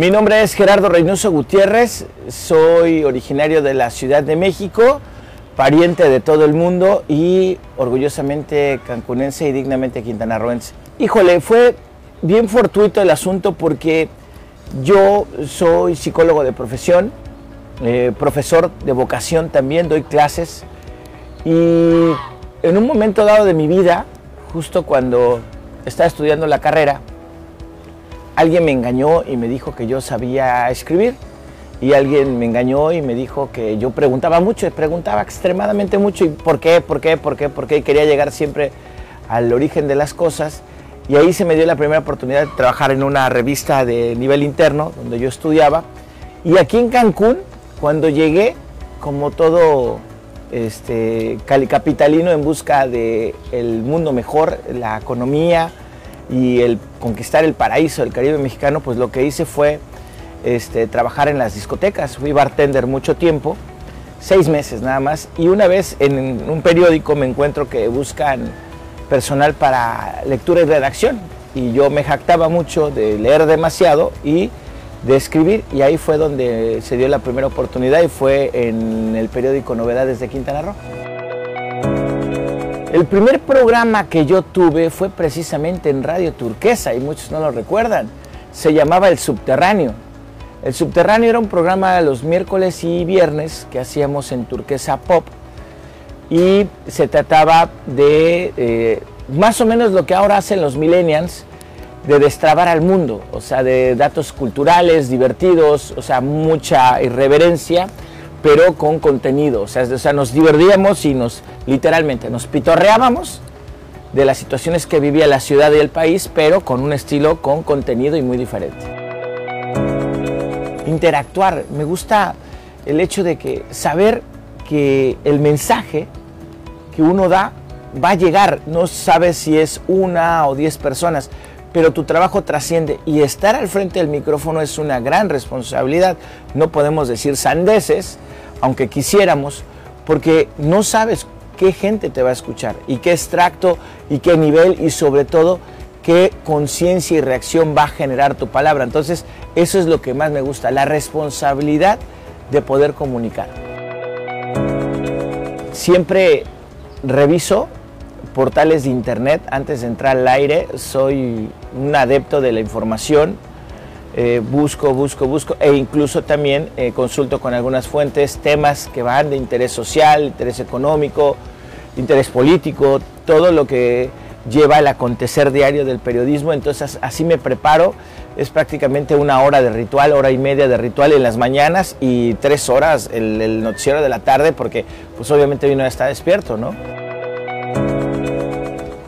Mi nombre es Gerardo Reynoso Gutiérrez, soy originario de la Ciudad de México, pariente de todo el mundo y orgullosamente cancunense y dignamente quintanarroense. Híjole, fue bien fortuito el asunto porque yo soy psicólogo de profesión, eh, profesor de vocación también, doy clases y en un momento dado de mi vida, justo cuando estaba estudiando la carrera, alguien me engañó y me dijo que yo sabía escribir. Y alguien me engañó y me dijo que yo preguntaba mucho, preguntaba extremadamente mucho. ¿Y por qué? ¿Por qué? ¿Por qué? ¿Por qué? Quería llegar siempre al origen de las cosas. Y ahí se me dio la primera oportunidad de trabajar en una revista de nivel interno, donde yo estudiaba. Y aquí en Cancún, cuando llegué, como todo este, capitalino en busca del el mundo mejor, la economía y el conquistar el paraíso del Caribe mexicano, pues lo que hice fue este, trabajar en las discotecas. Fui bartender mucho tiempo, seis meses nada más, y una vez en un periódico me encuentro que buscan personal para lectura y redacción, y yo me jactaba mucho de leer demasiado y de escribir, y ahí fue donde se dio la primera oportunidad y fue en el periódico Novedades de Quintana Roo. El primer programa que yo tuve fue precisamente en Radio Turquesa y muchos no lo recuerdan. Se llamaba El Subterráneo. El Subterráneo era un programa los miércoles y viernes que hacíamos en Turquesa Pop y se trataba de eh, más o menos lo que ahora hacen los millennials, de destrabar al mundo, o sea, de datos culturales, divertidos, o sea, mucha irreverencia pero con contenido. O sea, o sea, nos divertíamos y nos, literalmente, nos pitorreábamos de las situaciones que vivía la ciudad y el país, pero con un estilo, con contenido y muy diferente. Interactuar, me gusta el hecho de que saber que el mensaje que uno da va a llegar, no sabes si es una o diez personas, pero tu trabajo trasciende y estar al frente del micrófono es una gran responsabilidad. No podemos decir sandeces, aunque quisiéramos, porque no sabes qué gente te va a escuchar y qué extracto y qué nivel y sobre todo qué conciencia y reacción va a generar tu palabra. Entonces, eso es lo que más me gusta, la responsabilidad de poder comunicar. Siempre reviso portales de internet antes de entrar al aire, soy un adepto de la información, eh, busco, busco, busco e incluso también eh, consulto con algunas fuentes temas que van de interés social, interés económico, interés político, todo lo que lleva el acontecer diario del periodismo, entonces así me preparo, es prácticamente una hora de ritual, hora y media de ritual en las mañanas y tres horas el, el noticiero de la tarde porque pues obviamente uno está despierto, ¿no?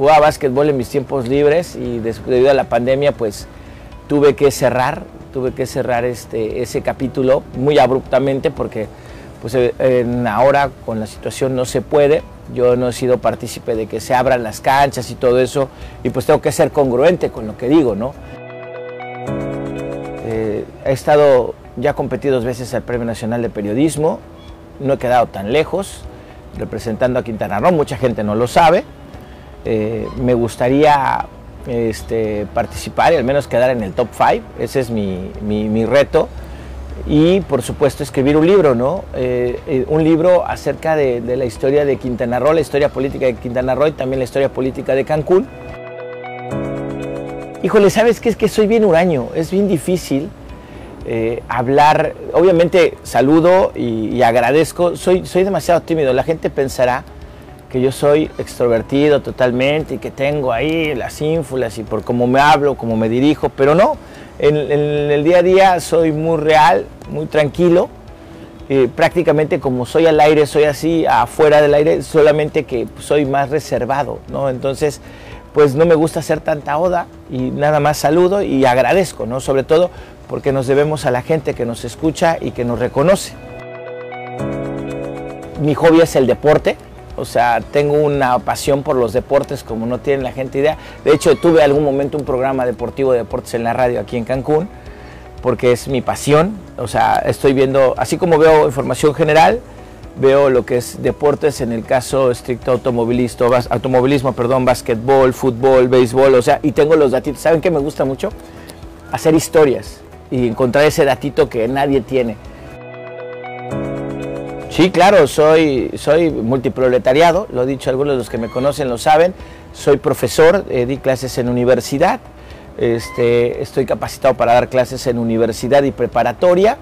Jugaba básquetbol en mis tiempos libres y debido a la pandemia pues tuve que cerrar, tuve que cerrar este, ese capítulo muy abruptamente porque pues eh, ahora con la situación no se puede. Yo no he sido partícipe de que se abran las canchas y todo eso y pues tengo que ser congruente con lo que digo, ¿no? Eh, he estado, ya competí dos veces al Premio Nacional de Periodismo, no he quedado tan lejos representando a Quintana Roo, mucha gente no lo sabe. Eh, me gustaría este, participar y al menos quedar en el top 5, ese es mi, reto. Y por supuesto escribir un libro, ¿no? Eh, eh, un libro acerca de, la historia de Quintana Roo, la historia política de Quintana Roo y también la historia política de Cancún. Híjole, ¿sabes qué? Es que soy bien huraño, es bien difícil hablar, obviamente saludo y, y, agradezco, soy, soy demasiado tímido, la gente pensará que yo soy extrovertido totalmente y que tengo ahí las ínfulas y por cómo me hablo, cómo me dirijo, pero no, en, en el día a día soy muy real, muy tranquilo, eh, prácticamente como soy al aire, soy así, afuera del aire, solamente que soy más reservado, ¿no? Entonces, pues no me gusta hacer tanta oda y nada más saludo y agradezco, ¿no? Sobre todo porque nos debemos a la gente que nos escucha y que nos reconoce. Mi hobby es el deporte, o sea, tengo una pasión por los deportes como no tiene la gente idea. De hecho, tuve algún momento un programa deportivo de deportes en la radio aquí en Cancún, porque es mi pasión. O sea, estoy viendo, así como veo información general, veo lo que es deportes en el caso estricto automovilismo, automovilismo, perdón, básquetbol, fútbol, béisbol, o sea, y tengo los datos. ¿Saben qué me gusta mucho? Hacer historias. y encontrar ese datito que nadie tiene. Sí, claro, soy, soy multiproletariado, lo he dicho, algunos de los que me conocen lo saben, soy profesor, eh, di clases en universidad, este, estoy capacitado para dar clases en universidad y preparatoria,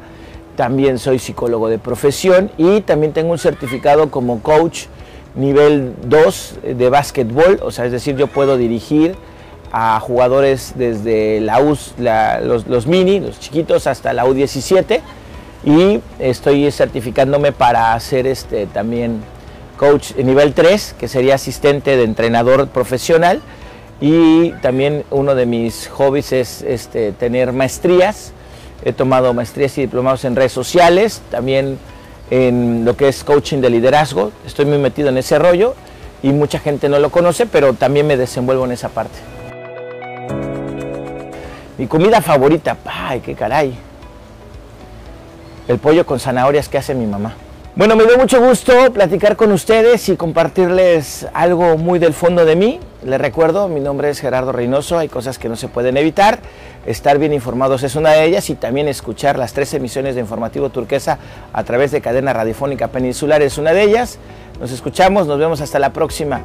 también soy psicólogo de profesión y también tengo un certificado como coach nivel 2 de básquetbol, o sea, es decir, yo puedo dirigir a jugadores desde la U, los, los mini, los chiquitos, hasta la U17 y estoy certificándome para hacer este también coach nivel 3, que sería asistente de entrenador profesional y también uno de mis hobbies es este, tener maestrías. He tomado maestrías y diplomados en redes sociales, también en lo que es coaching de liderazgo. Estoy muy metido en ese rollo y mucha gente no lo conoce, pero también me desenvuelvo en esa parte. Mi comida favorita, ay, qué caray el pollo con zanahorias que hace mi mamá. Bueno, me dio mucho gusto platicar con ustedes y compartirles algo muy del fondo de mí. Les recuerdo, mi nombre es Gerardo Reynoso, hay cosas que no se pueden evitar. Estar bien informados es una de ellas y también escuchar las tres emisiones de Informativo Turquesa a través de cadena radiofónica peninsular es una de ellas. Nos escuchamos, nos vemos hasta la próxima.